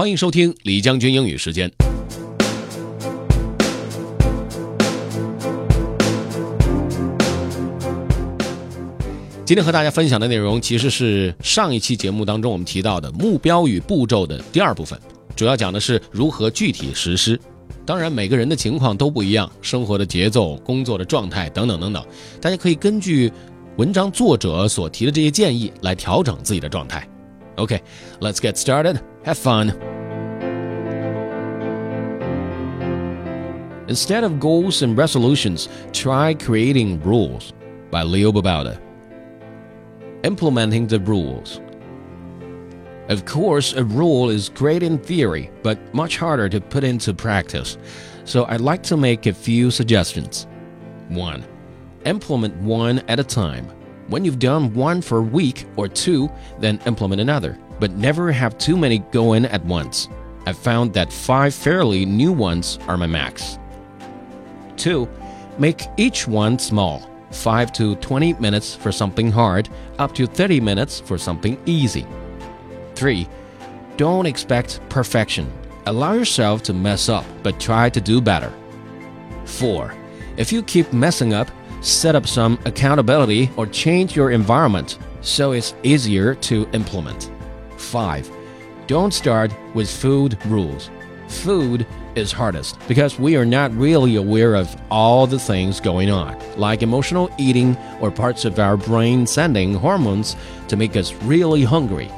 欢迎收听李将军英语时间。今天和大家分享的内容其实是上一期节目当中我们提到的目标与步骤的第二部分，主要讲的是如何具体实施。当然，每个人的情况都不一样，生活的节奏、工作的状态等等等等，大家可以根据文章作者所提的这些建议来调整自己的状态。OK，let's get started. Have fun. Instead of goals and resolutions, try creating rules by Leo Babauta. Implementing the rules. Of course, a rule is great in theory, but much harder to put into practice. So I'd like to make a few suggestions. 1. Implement one at a time. When you've done one for a week or two, then implement another, but never have too many go in at once. I've found that five fairly new ones are my max. 2. Make each one small. 5 to 20 minutes for something hard, up to 30 minutes for something easy. 3. Don't expect perfection. Allow yourself to mess up, but try to do better. 4. If you keep messing up, set up some accountability or change your environment so it's easier to implement. 5. Don't start with food rules. Food is hardest because we are not really aware of all the things going on, like emotional eating or parts of our brain sending hormones to make us really hungry.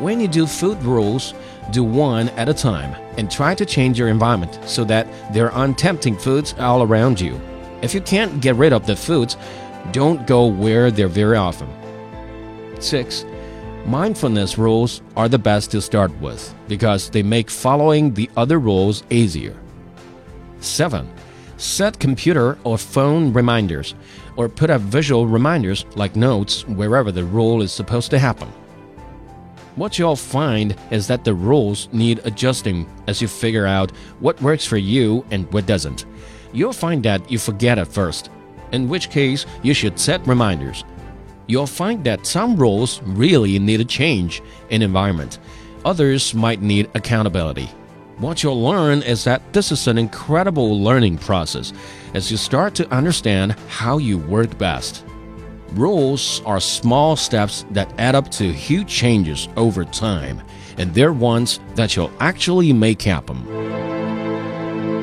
When you do food rules, do one at a time and try to change your environment so that there are untempting foods all around you. If you can't get rid of the foods, don't go where they're very often. 6. Mindfulness rules are the best to start with because they make following the other rules easier. 7. Set computer or phone reminders or put up visual reminders like notes wherever the rule is supposed to happen. What you'll find is that the rules need adjusting as you figure out what works for you and what doesn't. You'll find that you forget at first, in which case you should set reminders. You'll find that some rules really need a change in environment. Others might need accountability. What you'll learn is that this is an incredible learning process as you start to understand how you work best. Rules are small steps that add up to huge changes over time, and they're ones that you'll actually make happen.